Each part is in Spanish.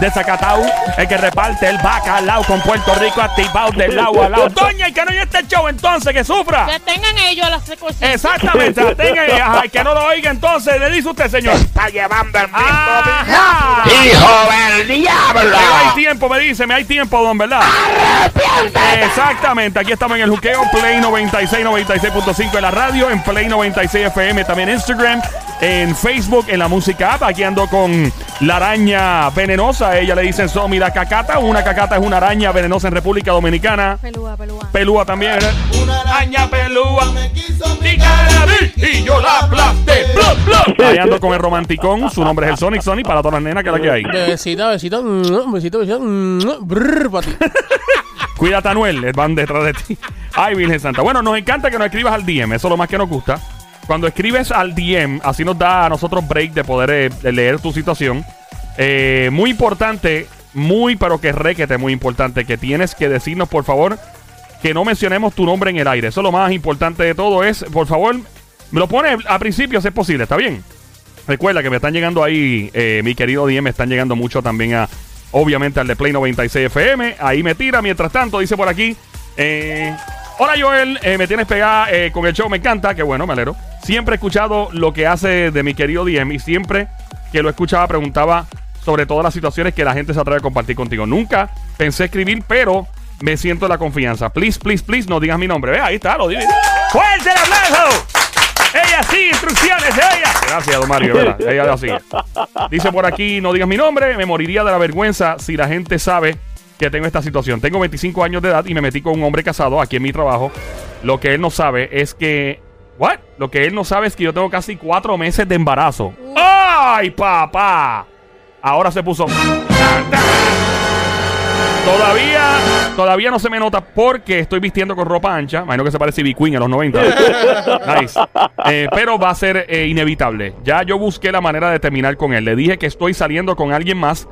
de Zacatau, el que reparte el bacalao con Puerto Rico activado del lado a lado. Doña, y que no haya este show entonces, que sufra. Que tengan ellos las cositas. Exactamente, la tenga y ajá, y que no lo oiga entonces, le dice usted, señor. Está llevando el mismo Ajá. ¡Hijo del diablo! Pero hay tiempo, me dice, me hay tiempo, don, ¿verdad? Exactamente, aquí estamos en el juqueo Play 96, 96.5 en la radio, en Play 96 FM, también en Instagram, en Facebook, en la música app. Aquí ando con la araña venenosa. Ella le dicen so, mira, cacata. Una cacata es una araña venenosa en República Dominicana. Pelúa, pelúa. Pelúa también, ¿verdad? Una araña pelúa. picar a mí Y yo la aplasté. Blup, blup. Ahí ando con el romanticón. Su nombre es el Sonic Sonic para todas las nenas que la que hay. Besito, besito, mm, besito, besito, mm, brr, para ti. Cuídate, Anuel, eh, van detrás de ti. Ay, Virgen Santa. Bueno, nos encanta que nos escribas al DM, eso es lo más que nos gusta. Cuando escribes al DM, así nos da a nosotros break de poder eh, leer tu situación. Eh, muy importante, muy, pero que requete, muy importante, que tienes que decirnos, por favor, que no mencionemos tu nombre en el aire. Eso es lo más importante de todo, es, por favor, me lo pones a principio si es posible, ¿está bien? Recuerda que me están llegando ahí, eh, mi querido DM, me están llegando mucho también a, obviamente, al de Play 96 FM. Ahí me tira. Mientras tanto, dice por aquí, eh, hola Joel, eh, me tienes pegada con el show, me encanta, que bueno, me alegro. Siempre he escuchado lo que hace de mi querido DM y siempre que lo escuchaba preguntaba sobre todas las situaciones que la gente se atreve a compartir contigo. Nunca pensé escribir, pero me siento en la confianza. Please, please, please, no digas mi nombre. Ve, ahí está, lo digo. ¡Fuerte el aplauso! Ella sí, instrucciones de ella. Gracias, don Mario, ¿verdad? Ella así. Dice por aquí, no digas mi nombre, me moriría de la vergüenza si la gente sabe que tengo esta situación. Tengo 25 años de edad y me metí con un hombre casado aquí en mi trabajo. Lo que él no sabe es que... ¿What? Lo que él no sabe es que yo tengo casi cuatro meses de embarazo. ¡Ay, papá! Ahora se puso... Todavía, todavía no se me nota porque estoy vistiendo con ropa ancha. Imagino que se parece B Queen a los 90. nice. Eh, pero va a ser eh, inevitable. Ya yo busqué la manera de terminar con él. Le dije que estoy saliendo con alguien más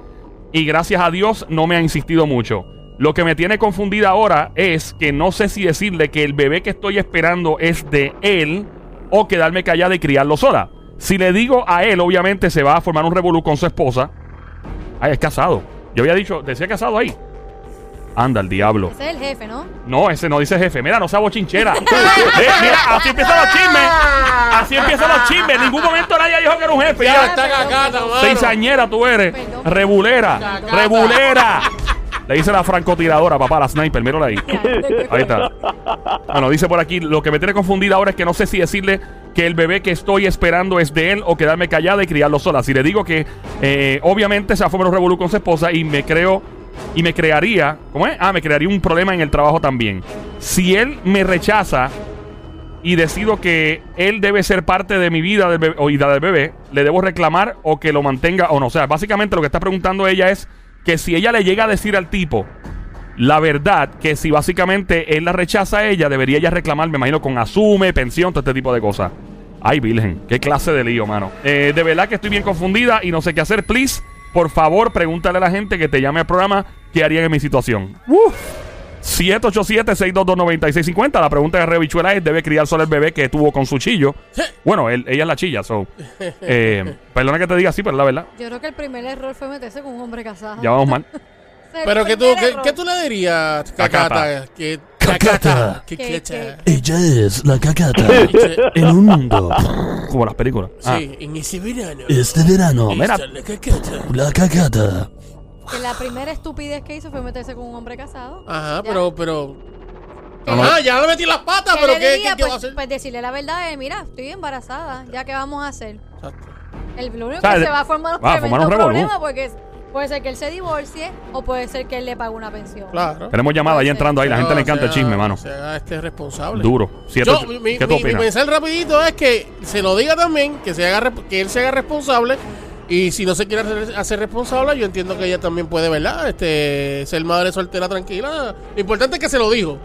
y gracias a Dios no me ha insistido mucho. Lo que me tiene confundida ahora es que no sé si decirle que el bebé que estoy esperando es de él o quedarme callada y criarlo sola. Si le digo a él, obviamente se va a formar un revolú con su esposa. Ay, es casado. Yo había dicho, decía casado ahí. Anda, el diablo. Ese es el jefe, ¿no? No, ese no dice jefe. Mira, no sea bochinchera. Eh, mira, así empiezan los chismes. Así empiezan los chismes. En ningún momento nadie dijo que era un jefe. Ya Ya, está cacata. Seisañera tú eres. Perdón. Rebulera. Cacata. Rebulera. Le dice la francotiradora, papá, la sniper. Míralo ahí. Ahí está. Bueno, dice por aquí, lo que me tiene confundida ahora es que no sé si decirle que el bebé que estoy esperando es de él o quedarme callada y criarlo sola. Si le digo que eh, obviamente se va a formar un revolú con su esposa y me creo y me crearía, ¿cómo es? Ah, me crearía un problema en el trabajo también. Si él me rechaza y decido que él debe ser parte de mi vida o vida del bebé, le debo reclamar o que lo mantenga o no. O sea, básicamente lo que está preguntando ella es que si ella le llega a decir al tipo la verdad, que si básicamente él la rechaza a ella, debería ella reclamar, me imagino, con asume, pensión, todo este tipo de cosas. Ay, Virgen, qué clase de lío, mano. Eh, de verdad que estoy bien confundida y no sé qué hacer. Please, por favor, pregúntale a la gente que te llame al programa qué harían en mi situación. Uf. 787-622-9650. La pregunta de Rebichuela es: ¿debe criar solo el bebé que tuvo con su chillo? Bueno, él- ella es la chilla, so. Eh, perdona que te diga así, pero es la verdad. Yo creo que el primer error fue meterse con un hombre casado. Ya vamos mal. Pero que tú, ¿qué, tú le dirías, Cacata. Cacata? Que, Cacata. ¿Qué Que- cacata? que- Ella es la cacata en un mundo. Como las películas. Ah. Sí, en ese verano. Este verano, mira. La cacata. la cacata. Que la primera estupidez que hizo fue meterse con un hombre casado. Ajá, Ya. pero, pero. Que Ajá, le- ya le metí las patas, que pero le ¿qué, qué, qué va a pues, hacer? pues decirle la verdad, eh, mira, estoy embarazada, ya que vamos a hacer. Exacto. El, lo único O sea, que se va a formar un va a formar un revolú. problema porque es- puede ser que él se divorcie o puede ser que él le pague una pensión. Claro. Tenemos llamada ahí entrando ahí. La gente le encanta el sea- chisme, mano. Se haga este responsable. Duro. Siete, Yo, mi, mi, ¿Qué tú mi- mi opinas? mensaje rapidito es que se lo diga también, que, se haga, que él se haga responsable. Y si no se quiere hacer, hacer responsable, yo entiendo que ella también puede, ¿verdad? Este, ser madre soltera tranquila. Lo importante es que se lo dijo.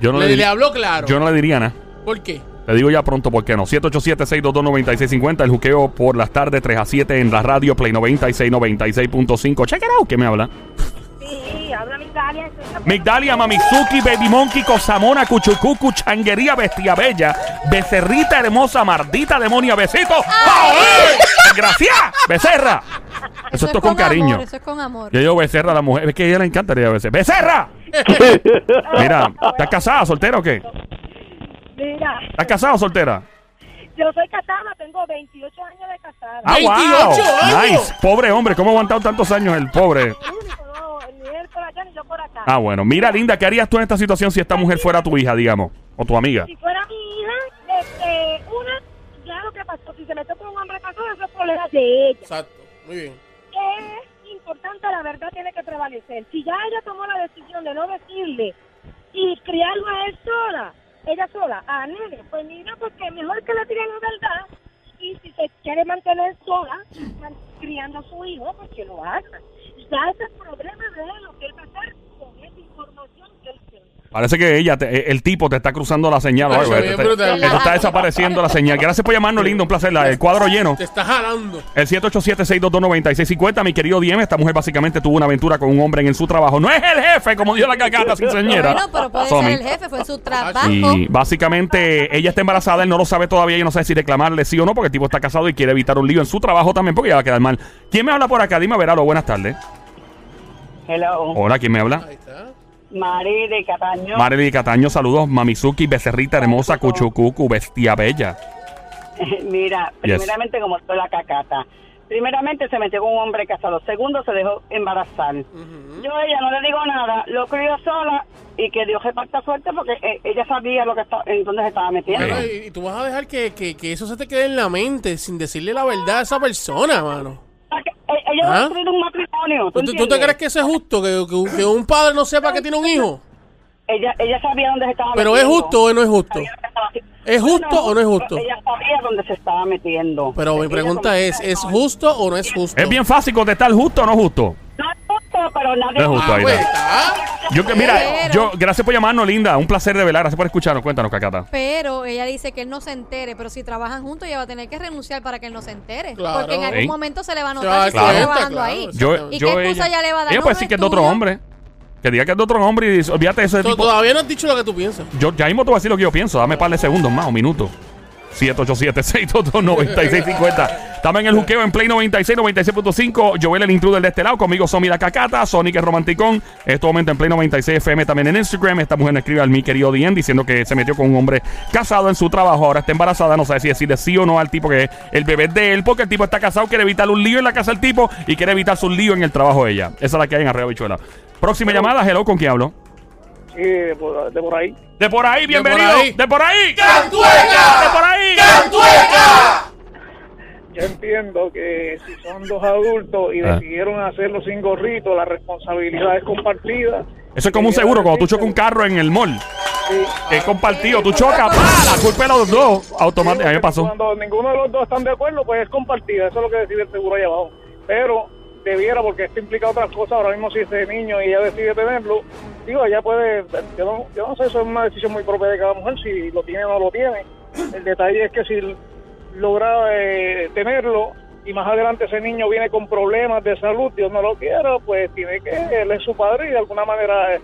Yo no le, le, le di- habló claro. yo no le diría nada. ¿Por qué? Le digo ya pronto por qué no. 787-622-9650. El juqueo por las tardes 3 a 7 en la radio Play 96, 96.5. Check it out. ¿Qué me habla? Sí, habla Migdalia. Migdalia, Mamizuki, Baby Monkey, Cosamona, Cuchucucu, Changuería, Bestia Bella, Becerrita Hermosa, Mardita Demonia, Besito. ¡Ay! ¡Gracias! ¡Becerra! Eso es todo con cariño. Amor, eso es con amor. Yo digo Becerra a la mujer. Es que a ella le encantaría a veces. ¡Becerra! Mira, ¿estás casada, soltera o qué? Mira, ¿Estás casada o soltera? yo soy casada, tengo 28 años de casada. ¡Ah, 28 wow! años. Nice. Pobre hombre, ¿cómo ha aguantado tantos años el pobre? El único, no, ni él por allá ni yo por acá. Ah, bueno. Mira, linda, ¿qué harías tú en esta situación si esta mujer fuera tu hija, digamos? O tu amiga. Si fuera mi hija, este, una, ya lo que pasó, si se mete con un hombre casado, eso es problema de ella. Exacto. Muy bien. es importante, la verdad tiene que prevalecer. Si ya ella tomó la decisión de no decirle y criarlo a él sola, ella sola, a nene, pues mira, porque mejor que le tiren la verdad y si se quiere mantener sola, criando a su hijo, pues que lo haga. Ya es el problema de lo que él va a hacer con esa información que él. Parece que ella, te- el tipo te está cruzando la señal. o Ay, algo. se Te- ve te- brutal. te está desapareciendo la señal. Gracias por llamarnos, lindo. Un placer. La- el cuadro lleno. Te está jalando. El 787-622-9650. Mi querido Diem, esta mujer básicamente tuvo una aventura con un hombre en su trabajo. No es el jefe, como dijo la cacata, sin señora. Bueno, pero puede Somi. ser el jefe, fue su trabajo. Y básicamente ella está embarazada, él no lo sabe todavía y no sabe si reclamarle sí o no, porque el tipo está casado y quiere evitar un lío en su trabajo también, porque ya va a quedar mal. ¿Quién me habla por acá? Dime, Veralo, buenas tardes. Hello, Hola, ¿quién me habla? Ahí está. Mari de Cataño. Marely Cataño, saludos. Mamizuki, becerrita hermosa, cuchucucu, bestia bella. Mira, Yes. primeramente como estoy la cacata. Primeramente se metió con un hombre casado. Segundo se dejó embarazar. Yo a ella no le digo nada, lo crió sola y que Dios reparta suerte porque eh, ella sabía lo que está, en dónde se estaba metiendo. Y tú vas a dejar que, que, que eso se te quede en la mente sin decirle la verdad a esa persona, mano. Va ¿Ah? un matrimonio. ¿Tú, ¿tú tú- tú te crees que eso es justo? Que, que- que un padre no sepa que tiene un hijo. Ella, ella sabía dónde se estaba Pero es metiendo. justo o no es justo. ¿Es justo o no es justo? Ella sabía dónde se estaba metiendo. Pero mi pregunta es, ¿es justo o no es justo? Es bien fácil contestar justo o no justo. No es justo, pero nadie... No es justo, Ah, ahí está. está. Yo que, mira, Pero- yo, gracias por llamarnos, linda. Un placer de velar. Gracias por escucharnos. Cuéntanos, Cacata. Pero ella dice que él no se entere, pero si trabajan juntos ella va a tener que renunciar para que él no se entere. Claro. Porque en algún Sí. momento se le va a Se va a notar dar si está cuenta, trabajando claro. ahí. Yo, ¿Y yo qué excusa ella, ya le va a dar? ella No, puede no decir es que es de otro tuyo. hombre. Que diga que es de otro hombre y dice, olvídate de ese Tú- tipo. Todavía no has dicho lo que tú piensas. Yo ya mismo te voy a decir lo que yo pienso. Dame par de segundos más o minutos. 787-622-9650. Estamos en el juqueo en Play 96, 96.5. Joel el intruder de este lado. Conmigo Somi la Cacata. Sonic el romanticón. En este momento en Play 96 FM también en Instagram. Esta mujer me escribe al mi querido Dien diciendo que se metió con un hombre casado en su trabajo. Ahora está embarazada. No sabe si decirle sí o no al tipo que el bebé es de él. Porque el tipo está casado. Quiere evitar un lío en la casa del tipo. Y quiere evitar su lío en el trabajo de ella. Esa es la que hay en Arreo Bichuela. Próxima llamada. Hello, ¿con quién hablo? Sí, de por, de por ahí. De por ahí, bienvenido. ahí. De por ahí. ¡Cantueca! De por ahí. Yo entiendo que si son dos adultos y Ah. decidieron hacerlo sin gorrito, la responsabilidad es compartida. Eso es como un seguro, cuando tú chocas un carro en el mall. Sí. Es compartido, tú chocas, ¡pa! La culpa de los dos. Automáticamente, me pasó. Cuando ninguno de los dos están de acuerdo, pues es compartida. Eso es lo que decide el seguro allá abajo. Pero debiera, porque esto implica otras cosas. Ahora mismo, si ese niño y ella decide tenerlo, digo, ella puede. Yo no, yo no sé, eso es una decisión muy propia de cada mujer, si lo tiene o no lo tiene. El detalle es que si logra eh, tenerlo y más adelante ese niño viene con problemas de salud, Dios no lo quiera, pues tiene que, él es su padre y de alguna manera, eh,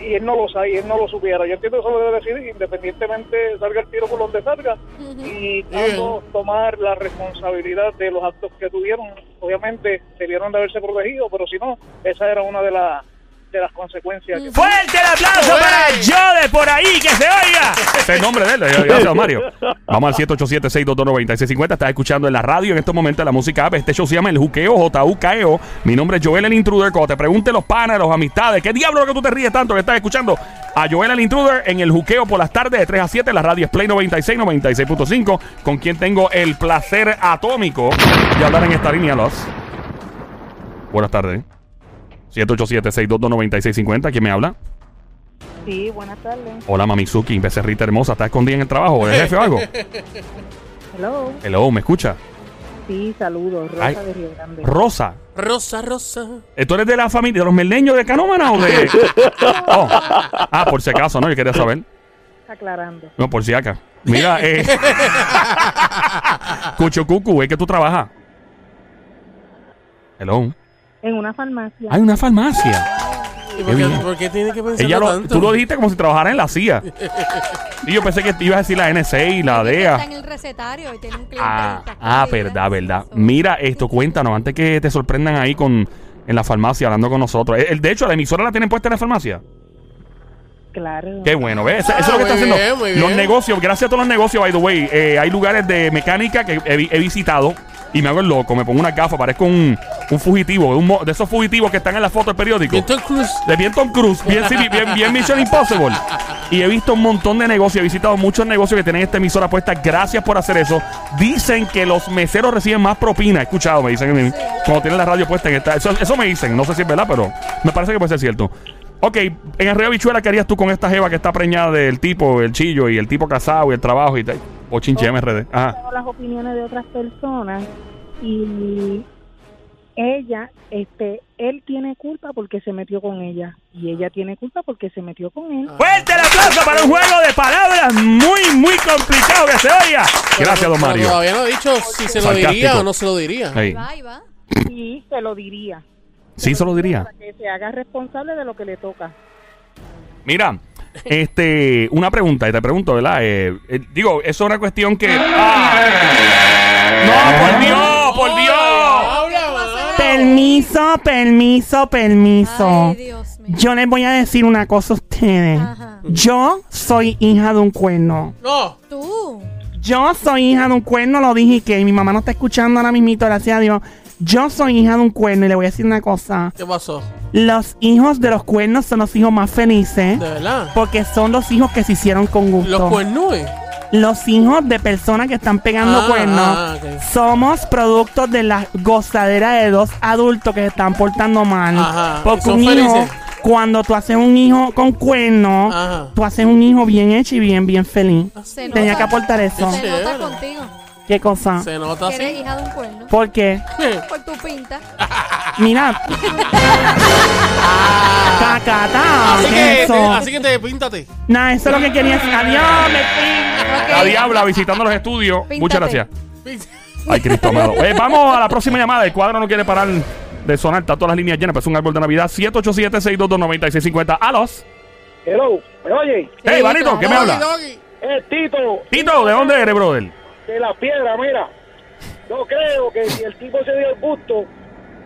y él no lo sabe, y él no lo supiera. Yo entiendo que eso lo debe decidir, independientemente salga el tiro por donde salga, y ambos tomar la responsabilidad de los actos que tuvieron. Obviamente debieron de haberse protegido, pero si no, esa era una de, las de las consecuencias. que- ¡Fuerte el aplauso para yo de por ahí, que se oiga! Ese es el nombre de él, gracias Mario. Vamos al 787-622-9650. Estás escuchando en la radio en estos momentos la música app. Este show se llama El Juqueo, J-U-K-E-O. Mi nombre es Joel el Intruder. Cuando te pregunte los panas, los amistades, ¿qué diablo que tú te ríes tanto que estás escuchando? A Joel el Intruder en El Juqueo por las tardes de 3 a 7. La radio es Play 96, 96.5. Con quien tengo el placer atómico de hablar en esta línea, los. Buenas tardes. 787-622-9650. ¿Quién me habla? Sí, buenas tardes. Hola, Mamizuki, becerrita hermosa. ¿Estás escondida en el trabajo? ¿O ¿Eres jefe o algo? Hello. Hello, ¿me escucha? Sí, saludos. Rosa Ay. de Río Grande. Rosa. Rosa, Rosa. ¿Tú eres de la familia de los meleños de Canómana o de.? Oh. Ah, por si acaso, ¿no? Yo quería saber. Aclarando. No, por si acá. Mira, eh. Cucho Cucu, ¿es que tú trabajas? Hello. En una farmacia. Hay una farmacia. ¿Y por, qué, por qué tiene que pensar Ella lo, tanto? tú lo dijiste como si trabajara en la CIA. y yo pensé que te ibas a decir la NSA y la Está DEA. en el recetario y tiene un cliente. Ah, ahí, está ah, verdad, verdad. Eso. Mira esto, cuéntanos, antes que te sorprendan ahí con en la farmacia hablando con nosotros. El, de hecho, la emisora la tienen puesta en la farmacia. Claro. Qué bueno, ¿ves? Eso, eso es lo que Ah, está muy haciendo. bien, muy Los bien. negocios, gracias a todos los negocios, by the way. eh, hay lugares de mecánica que he, vi- he visitado y me hago el loco. Me pongo una gafa, parezco un, un fugitivo, un mo- de esos fugitivos que están en la foto del periódico. Bien Tom Cruise. De bien Tom Cruise, bien, sí, bien, bien Mission Impossible. Y he visto un montón de negocios, he visitado muchos negocios que tienen esta emisora puesta. Gracias por hacer eso. Dicen que los meseros reciben más propina. He escuchado, me dicen Sí. cuando tienen la radio puesta en esta. Eso, eso me dicen, no sé si es verdad, pero me parece que puede ser cierto. Ok, en el Río Bichuela, ¿qué harías tú con esta jeva que está preñada del tipo, el chillo y el tipo casado y el trabajo y tal? O chinche MRD. Ajá. Tengo las opiniones de otras personas y ella, este, él tiene culpa porque se metió con ella y ella tiene culpa porque se metió con él. Fuerte el aplauso para un juego de palabras muy, muy complicado que se oiga. Gracias, don Pero Mario. Todavía no ha dicho si se lo Sarcástico. diría o no se lo diría. Ahí. Va, ahí va. Y se lo diría. Sí, se lo diría. Para que se haga responsable de lo que le toca. Mira, este, una pregunta, y te pregunto, ¿verdad? Eh, eh, digo, eso es una cuestión que. ¡Ah! ¡No, por Dios, por Dios! Permiso, permiso, permiso. Ay, Dios mío. Yo les voy a decir una cosa a ustedes. Ajá. Yo soy hija de un cuerno. No. Tú. Yo soy hija de un cuerno, lo dije que mi mamá no está escuchando ahora mismito, gracias a Dios. Yo soy hija de un cuerno y le voy a decir una cosa. ¿Qué pasó? Los hijos de los cuernos son los hijos más felices De verdad. porque son los hijos que se hicieron con gusto. Los cuernúes. Los hijos de personas que están pegando Ah, cuernos ah, somos productos de la gozadera de dos adultos que se están portando mal. Ajá, Porque son un hijo, felices. cuando tú haces un hijo con cuernos, Ajá. tú haces un hijo bien hecho y bien, bien feliz. Se Tenía nota- que aportar eso. Se nota contigo. ¿Qué cosa? Se nota eres así. hija de un cuerno. ¿Por qué? Por tu pinta. Mira. Cacata. Así ¿qué que, es eso? así que te píntate. Nada, eso es lo que quería decir. Adiós, me. Ok. La diabla visitando los estudios. Píntate. Muchas gracias. Ay, Cristo amado. Eh, vamos a la próxima llamada. El cuadro no quiere parar de sonar. Está todas las líneas llenas. Pero es un árbol de Navidad. 787-622-9650. A los. Hello, ¿me oye? Hey, Sí, Manito, ¿qué me habla? Doggy, doggy. Es Tito, Tito, ¿de dónde eres, brother? De la piedra, mira. Yo creo que si el tipo se dio el gusto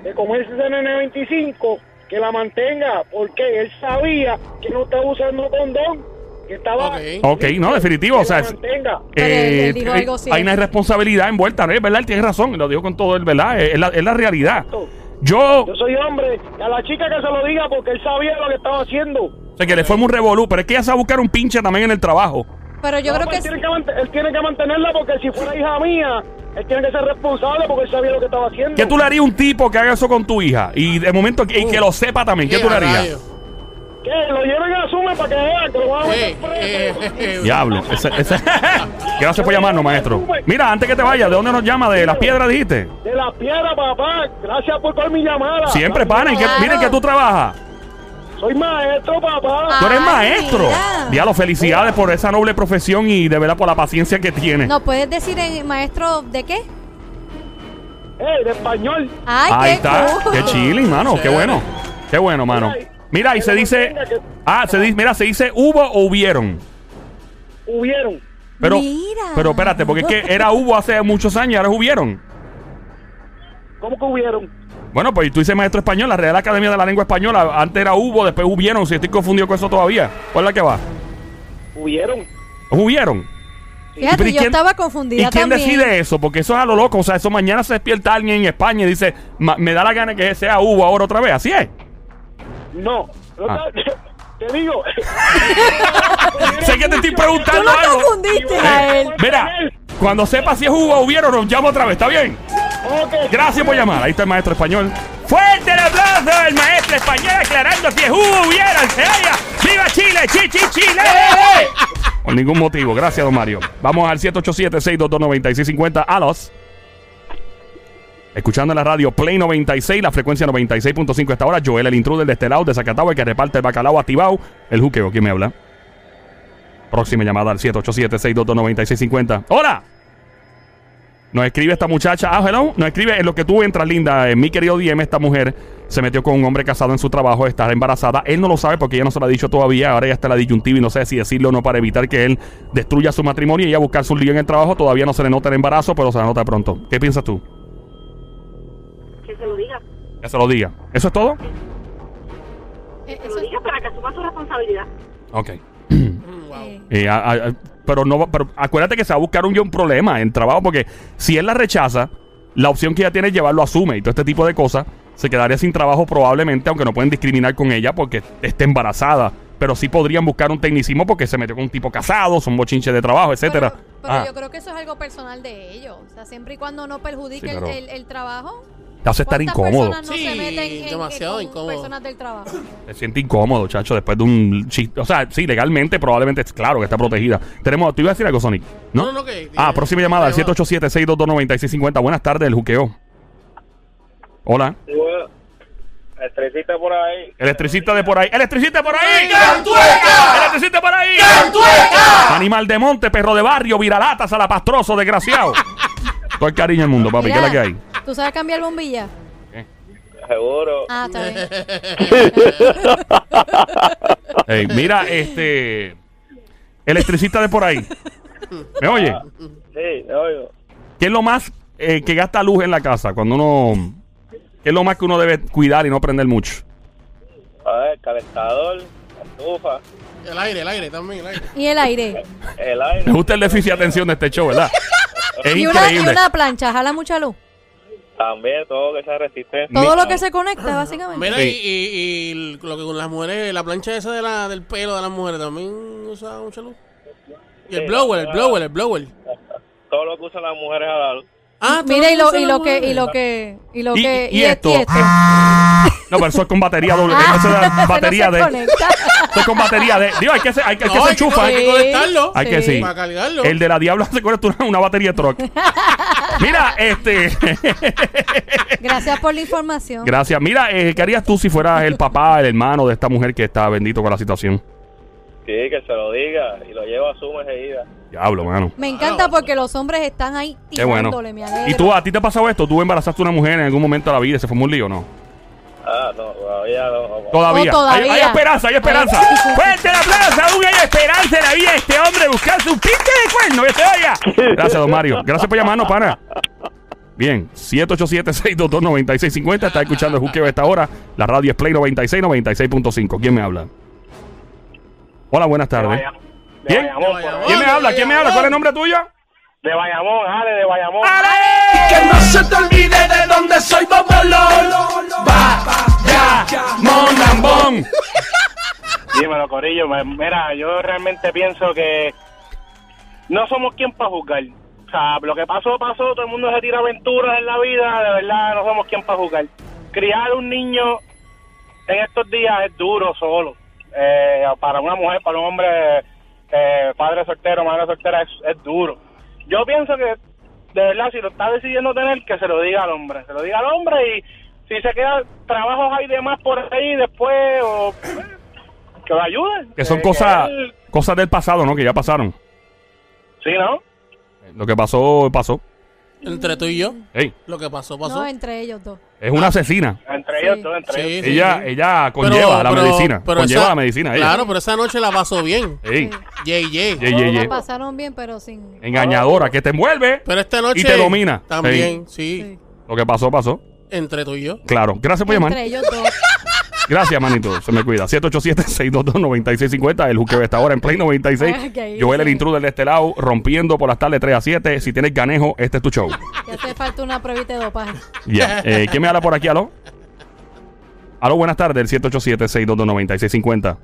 de comerse ese nene 25, que la mantenga, porque él sabía que no estaba usando condón, que estaba... Ok. No, definitivo. O sea, mantenga. Él- eh, él dijo eh, algo hay una responsabilidad envuelta, ¿no? Es verdad, él tiene razón. Lo digo con todo el verdad. Es, la, es la realidad. Yo, Yo soy hombre, y a la chica que se lo diga porque él sabía lo que estaba haciendo. o sea, que le fue un revolú, pero es que ella sabe buscar un pinche también en el trabajo. Pero yo No, creo pues que él, tiene que mant- él tiene que mantenerla porque si fuera hija mía, él tiene que ser responsable porque él sabía lo que estaba haciendo. ¿Qué tú le harías a un tipo que haga eso con tu hija? Y de momento, y que lo sepa también. ¿Qué tú le harías? ¿Qué? Lo lleven a Sume para que vean que lo van a Eh, meter eh, preso. eh, Diablo. Ese, ese- Gracias por llamarnos, maestro. Mira, antes que te vayas, ¿de dónde nos llama? ¿De las piedras dijiste? De la piedra, papá. Gracias por coger mi llamada. Siempre, pana. ¿Y que, miren que tú trabajas. Soy maestro, papá. Tú eres Ay, maestro. mira. Diablo, felicidades por esa noble profesión y de verdad por la paciencia que tienes. ¿No puedes decir en maestro de qué? Eh, de español. Ay, Ahí qué está. cool. Qué chilling, mano. Qué bueno. Qué bueno, mano. Mira, y se dice. Ah, se dice, mira, se dice hubo o hubieron. Hubieron. Pero, Mira. pero espérate, porque es que era hubo hace muchos años, ahora es hubieron. ¿Cómo que hubieron? Bueno, pues tú dices maestro español, la Real Academia de la Lengua Española. Antes era hubo, después hubieron. Si estoy confundido con eso todavía. ¿Cuál es la que va? Hubieron. Hubieron. Fíjate, Pero ¿y yo quién- estaba ¿Y confundida quién también. decide eso? Porque eso es a lo loco. O sea, eso mañana se despierta alguien en España y dice, "Ma- me da la gana que sea hubo ahora otra vez. Así es. No. No Ah. te, digo. sé que te estoy preguntando Tú lo algo. confundiste a él. Mira, cuando sepa si es hubo o hubieron, nos llama otra vez. ¿Está bien? Gracias por llamar. Ahí está el maestro español. Fuerte el aplauso del maestro español aclarando si es hubo o hubieron. Se oiga. ¡Viva Chile! ¡Chi, chi, Chile! Por ningún motivo. Gracias, don Mario. Vamos al 787-622-9650. A los. Escuchando la radio Play 96, la frecuencia 96.5 esta hora. Joel, el intruder de este lado, de Zacatau, el que reparte el bacalao activado. El juqueo, ¿quién me habla? Próxima llamada al 787-622-9650. ¡Hola! Nos escribe esta muchacha. Ah, hello. Nos escribe en lo que tú entras, linda. En mi querido DM, esta mujer se metió con un hombre casado en su trabajo, está embarazada. Él no lo sabe porque ella no se lo ha dicho todavía. Ahora ya está la disyuntiva y no sé si decirlo o no para evitar que él destruya su matrimonio y ella buscar su lío en el trabajo. Todavía no se le nota el embarazo, pero se le nota pronto. ¿Qué piensas tú? Que se lo diga. Que se lo diga. ¿Eso es todo? Eh, Que se lo diga para que asuma su responsabilidad. Ok. Wow. eh, Eh, a- a- pero no, pero acuérdate que se va a buscar un, un problema en trabajo porque si él la rechaza, la opción que ella tiene es llevarlo a Sume y todo este tipo de cosas. Se quedaría sin trabajo probablemente, aunque no pueden discriminar con ella porque esté embarazada. Pero sí podrían buscar un tecnicismo porque se metió con un tipo casado, son bochinches de trabajo, etcétera. Pero, pero Ah, yo creo que eso es algo personal de ellos. O sea, siempre y cuando no perjudique Sí, el- pero- el, el trabajo. Te hace estar ¿cuántas incómodo. personas no Sí, se meten en- en- demasiado con incómodo. personas del trabajo? Se siente incómodo, chacho, después de un chiste. O sea, sí, legalmente probablemente es claro que está protegida. Tenemos, te iba a decir algo, Sonic. ¿No? No, no, no, que- Ah, próxima llamada, al Llamada. 787-622-9650. Buenas tardes, el juqueo. Hola. Electricista por ahí. Electricista de por ahí. ¡Electricista de por ahí! ¡Electricista por ahí! Animal de monte, perro de barrio, viralata, salapastroso, desgraciado. Todo el cariño del mundo, papi. ¿Qué es la que hay? ¿Tú sabes cambiar bombilla? Seguro. Ah, está bien. Ey, mira, este. Electricista de por ahí. ¿Me oye? Sí, me oigo. ¿Qué es lo más eh, que gasta luz en la casa? Cuando uno. ¿Qué es lo más que uno debe cuidar y no prender mucho? A ver, calentador, estufa, El aire, el aire también, el aire. Y el aire. el Me aire. gusta el déficit de atención de este show, ¿verdad? Es Y una, y increíble. una plancha, jala mucha luz. También todo que sea resistente. Todo lo que se conecta, básicamente. Mira, Sí. y, y- y lo que con las mujeres, la plancha esa de la, del pelo de las mujeres también usa mucha luz. Y el Sí, blower, el la- blower, el blower. Todo lo que usan las mujeres a la luz. Ah, Mira, y lo, y lo que, y lo que, y lo Y- que, y esto. y esto. No, pero eso es con batería doble. Ah, eso es no batería de. Eso es con batería de. Digo, hay que, se- hay que, hay que No, se hay que- enchufa. hay que conectarlo. Hay que sí. Para cargarlo. El de la Diablo se conecta una, una batería de truck. Mira, este. Gracias por la información. Gracias. Mira, eh, ¿qué harías tú si fueras el papá, el hermano de esta mujer que está bendito con la situación? Sí, que se lo diga y lo lleva a su enseguida. Diablo, mano. Me encanta porque los hombres están ahí Qué bueno. tirándole, me alegro. ¿Y tú, a ti te ha pasado esto? ¿Tú embarazaste a una mujer en algún momento de la vida y se formó un lío o no? Ah, no, todavía no. Todavía. Todavía. Hay, hay esperanza, hay esperanza. Fuerte el aplauso, aún hay esperanza en la vida de este hombre buscarse un pinche de cuerno que se oiga. Gracias, don Mario. Gracias por llamarnos, pana. Bien, 787-622-9650. Está escuchando el juqueo a esta hora. La radio es Play 96, 96.5. ¿Quién me habla? Hola, buenas tardes. De ¿Quién? ¿Quién me habla? ¿Quién me habla? ¿Cuál es el nombre tuyo? De Bayamón, Ale, de Bayamón. Que no se te olvide de dónde soy Bobolón. Va, ya, Monambón. Dímelo, Corillo. Mira, yo realmente pienso que no somos quien para juzgar. O sea, lo que pasó, pasó. Todo el mundo se tira aventuras en la vida. De verdad, no somos quien para juzgar. Criar un niño en estos días es duro solo. Eh, para una mujer, para un hombre, eh, padre soltero, madre soltera, es, es duro. Yo pienso que, de verdad, si lo está decidiendo tener, que se lo diga al hombre. Se lo diga al hombre y si se queda trabajos hay demás por ahí después, o que lo ayude. Que son Eh, cosas, él- cosas del pasado, ¿no? Que ya pasaron. Sí, ¿no? Lo que pasó, pasó. Entre tú y yo, lo que pasó, pasó. No, entre ellos dos. Es una asesina. Entre ellos dos, entre ellos. sí, Ella, sí. ella conlleva la medicina. conlleva esa- la medicina. Ella. Claro, pero esa noche la pasó bien. Ey, Yey, yey. Ye, ye, ye. La pasaron bien, pero sin... Engañadora, que te envuelve. Pero esta noche. Y te domina. También, sí. Sí. Lo que pasó, pasó. Entre tú y yo. Claro. Gracias por llamar. Entre ellos dos. Gracias, manito. Se me cuida. 787-622-9650. El juqueo está ahora en Play 96. Ah, ok. Joel, el intruder de este lado, rompiendo por las tardes 3 a 7. Si tienes ganejo, este es tu show. Ya hace falta una pruebita de dopaje. Ya. Eh, ¿Quién me habla por aquí, aló? Aló, buenas tardes. El 787-622-9650.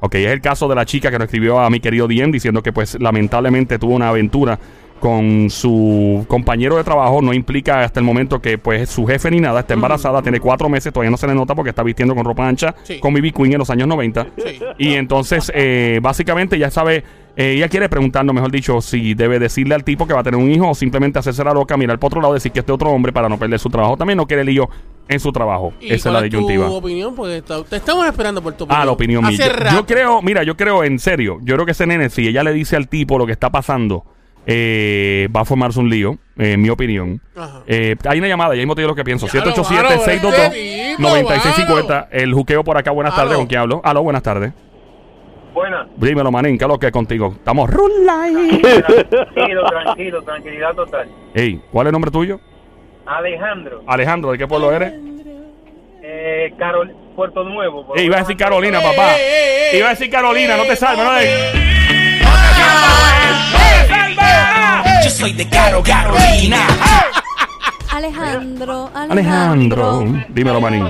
Ok, es el caso de la chica que nos escribió a mi querido Diem diciendo que pues lamentablemente tuvo una aventura con su compañero de trabajo. No implica hasta el momento que pues su jefe ni nada. Está embarazada, tiene cuatro meses, todavía no se le nota porque está vistiendo con ropa ancha Sí. con BB Queen en los años 90. Sí. Y entonces, eh, básicamente, ya sabe, eh, ella quiere preguntarnos, mejor dicho, si debe decirle al tipo que va a tener un hijo o simplemente hacerse la loca, mirar por otro lado, decir que este otro hombre para no perder su trabajo. También no quiere lío en su trabajo. ¿Y Esa es la tu disyuntiva. opinión? Está- te estamos esperando por tu opinión. Ah, la opinión mía. Yo, yo creo, mira, yo creo en serio, yo creo que ese nene, si ella le dice al tipo lo que está pasando, eh, va a formarse un lío, eh, en mi opinión. Eh, hay una llamada, ya mismo te digo lo que pienso. Claro, 787-622-9650. El juqueo por acá. Buenas tardes, ¿con quién hablo? Aló, buenas tardes. Buenas. Dímelo, manín, ¿qué es lo que es contigo? Estamos rulay. Tranquilo, tranquilo, tranquilidad total. Ey, ¿cuál es el nombre tuyo? Alejandro, Alejandro, ¿de qué pueblo eres? eh, Carol, Puerto Nuevo. por Ey, iba a decir Carolina, papá. ey, ey, ey. Iba a decir Carolina, no te salves, no de... Yo soy de Caro Carolina. Alejandro, Alejandro. Alejandro. Dímelo, manín.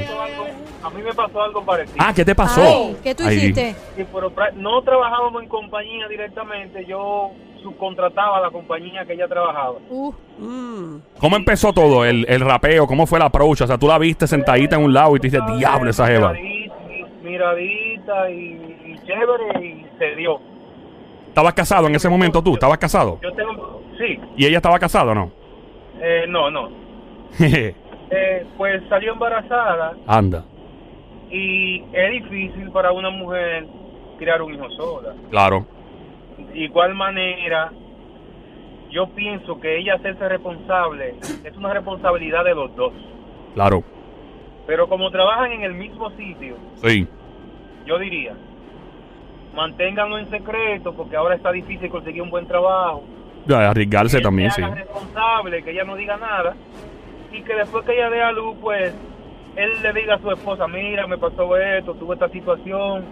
A mí me pasó algo parecido. Ah, ¿qué te pasó? Ay, ¿Qué tú hiciste? Sí, pero no trabajábamos en compañía directamente, yo subcontrataba a la compañía que ella trabajaba. Uh, Mm. ¿Cómo empezó todo? El, el rapeo, ¿cómo fue la approach? O sea, tú la viste sentadita en un lado y te dices, diablo, esa jeva. Miradita, miradita y, y chévere y se dio. ¿Estabas casado en ese momento tú? ¿Estabas casado? Yo tengo, sí, ¿Y ella estaba casada o no? eh, no, no. Eh, pues salió embarazada Anda, y es difícil para una mujer criar un hijo sola. claro. De igual manera, yo pienso que ella hacerse responsable es una responsabilidad de los dos. Claro, Pero como trabajan en el mismo sitio, sí. yo diría, manténganlo en secreto porque ahora está difícil conseguir un buen trabajo. Arriesgarse Él también, sí. responsable, que ella no diga nada y que después que ella dé a luz, pues él le diga a su esposa, mira, me pasó esto, tuve esta situación,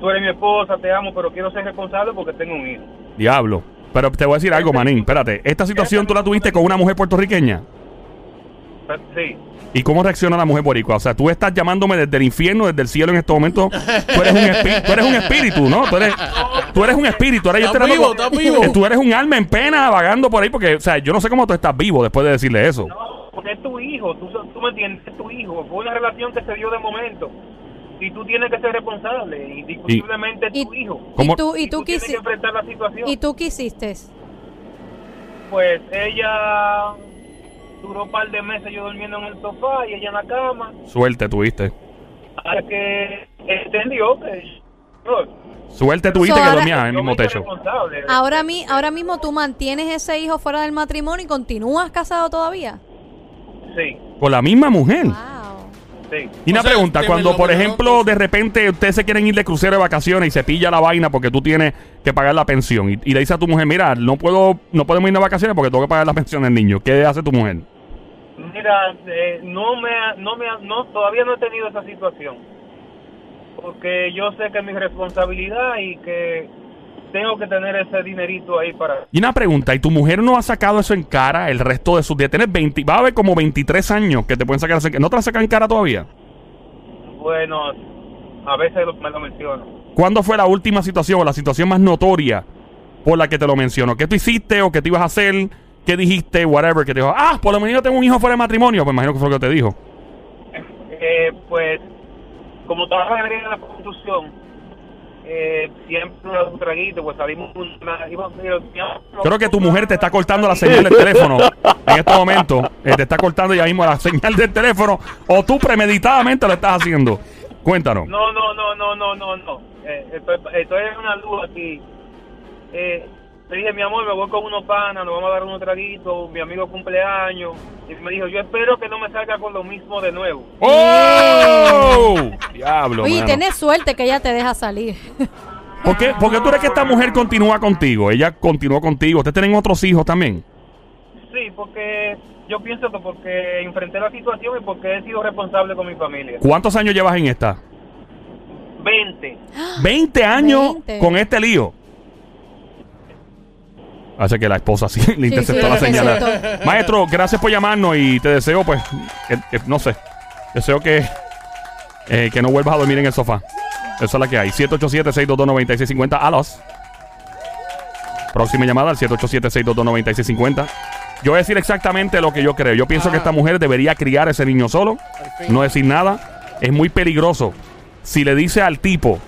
tú eres mi esposa, te amo, pero quiero ser responsable porque tengo un hijo. Diablo. Pero te voy a decir algo, manín. Espérate, ¿esta situación tú la tuviste con una mujer puertorriqueña? Sí, ¿Y cómo reacciona la mujer boricua? O sea, tú estás llamándome desde el infierno, desde el cielo en este momento. Tú eres un, espi- tú eres un espíritu, ¿no? Tú eres, tú eres un espíritu. Ahora yo estoy vivo, Tú eres un alma en pena vagando por ahí porque, o sea, yo no sé cómo tú estás vivo después de decirle eso. no, porque es tu hijo, tú, tú me entiendes, es tu hijo, fue una relación que se dio de momento y tú tienes que ser responsable, indiscutiblemente Y- es tu hijo. ¿Cómo? ¿Y tú, y Y tú, tú tienes que quisi- enfrentar la situación. ¿Y tú qué hiciste? Pues ella duró un par de meses yo durmiendo en el sofá y ella en la cama, Suerte tuviste. hasta que entendió que Suerte tuviste So, que ahora- dormías en el mismo techo. Ahora, mi, ahora mismo tú mantienes ese hijo fuera del matrimonio y continúas casado todavía. Sí, Con la misma mujer. Wow. sí. Y una O sea, pregunta, cuando por ejemplo de repente ustedes se quieren ir de crucero de vacaciones y se pilla la vaina porque tú tienes que pagar la pensión y, y le dice a tu mujer, mira, no puedo, no podemos ir de vacaciones porque tengo que pagar la pensión del niño. ¿Qué hace tu mujer? Mira, eh, no me, ha- no me, no, todavía no he tenido esa situación, porque yo sé que es mi responsabilidad y que tengo que tener ese dinerito ahí para. Y una pregunta, ¿y tu mujer no ha sacado eso en cara el resto de sus días? Tienes 20, va a haber como 23 años que te pueden sacar. ¿No te la sacan en cara todavía? Bueno, a veces me lo menciono. ¿Cuándo fue la última situación o la situación más notoria por la que te lo menciono? ¿Qué tú hiciste o qué te ibas a hacer? ¿Qué dijiste? Whatever. Que te dijo, ah, por lo menos yo tengo un hijo fuera de matrimonio. Pues imagino que fue lo que te dijo. Eh, pues, como trabajo en la construcción, eh, siempre un traguito, pues salimos una, íbamos- Creo que tu mujer te está cortando la señal del teléfono en este momento. Eh, te está cortando ya mismo la señal del teléfono. O tú premeditadamente lo estás haciendo. Cuéntanos. No, no, no, no, no, no, no. Eh, estoy, estoy en una luz aquí. Eh, te dije, mi amor, me voy con unos panas, nos vamos a dar unos traguitos, mi amigo cumpleaños. Y me dijo, yo espero que no me salga con lo mismo de nuevo. ¡Oh! Diablo, Oye, mano. tienes suerte que ella te deja salir. ¿Por qué, por qué tú crees que esta mujer continúa contigo? Ella continuó contigo. ¿Ustedes tienen otros hijos también? Sí, porque yo pienso que porque enfrenté la situación y porque he sido responsable con mi familia. ¿Cuántos años llevas en esta? 20. 20 años 20. con este lío. Hace que la esposa sí le interceptó sí, la le señal. interceptó. Maestro, gracias por llamarnos y te deseo, pues, que- que- no sé, deseo que, eh, que no vuelvas a dormir en el sofá. Esa es la que hay. 787-622-9650. A los. Próxima llamada al 787-622-9650. Yo voy a decir exactamente lo que yo creo. Yo pienso que esta mujer debería criar a ese niño solo, no decir nada. Es muy peligroso. Si le dice al tipo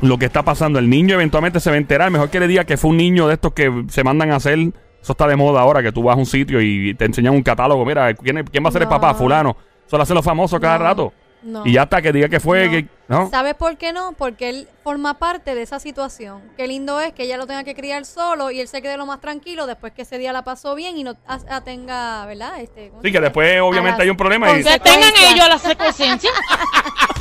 lo que está pasando, el niño eventualmente se va a enterar. Mejor que le diga que fue un niño de estos que se mandan a hacer. Eso está de moda ahora, que tú vas a un sitio y te enseñan un catálogo. Mira, ¿quién, es- quién va a ser el papá? Fulano. Eso lo hacen los famosos cada No. rato. No. Y ya hasta que diga que fue, No. que, ¿no? ¿Sabes por qué no? Porque él forma parte de esa situación. Qué lindo es que ella lo tenga que criar solo y él se quede lo más tranquilo después que ese día la pasó bien y no a- a- tenga, ¿verdad? Este, ¿cómo Sí, que dice? después obviamente hay un problema y- Que tengan ellos la secuencia.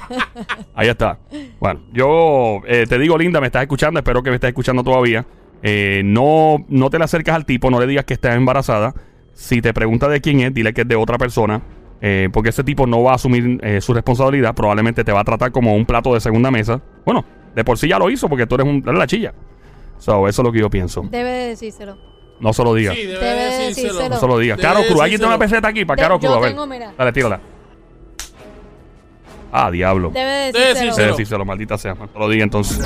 Ahí está. Bueno, yo eh, te digo, Linda, me estás escuchando, espero que me estés escuchando todavía. Eh, no, no te le acercas al tipo, no le digas que estás embarazada. Si te pregunta de quién es, dile que es de otra persona. eh, porque ese tipo no va a asumir eh, su responsabilidad. Probablemente te va a tratar como un plato de segunda mesa. Bueno, de por sí ya lo hizo porque tú eres, un, eres la chilla. So, eso es lo que yo pienso. Debe de decírselo. No se lo digas. Sí, debe, Debe decírselo. decírselo. No se lo digas. Caro Cruz, alguien tiene una peseta aquí para De- Caro yo Cruz. A ver. tengo, mira. Dale, tírala. Ah, diablo. Debe de Debe decírselo. Debe decírselo, maldita sea. No lo diga entonces.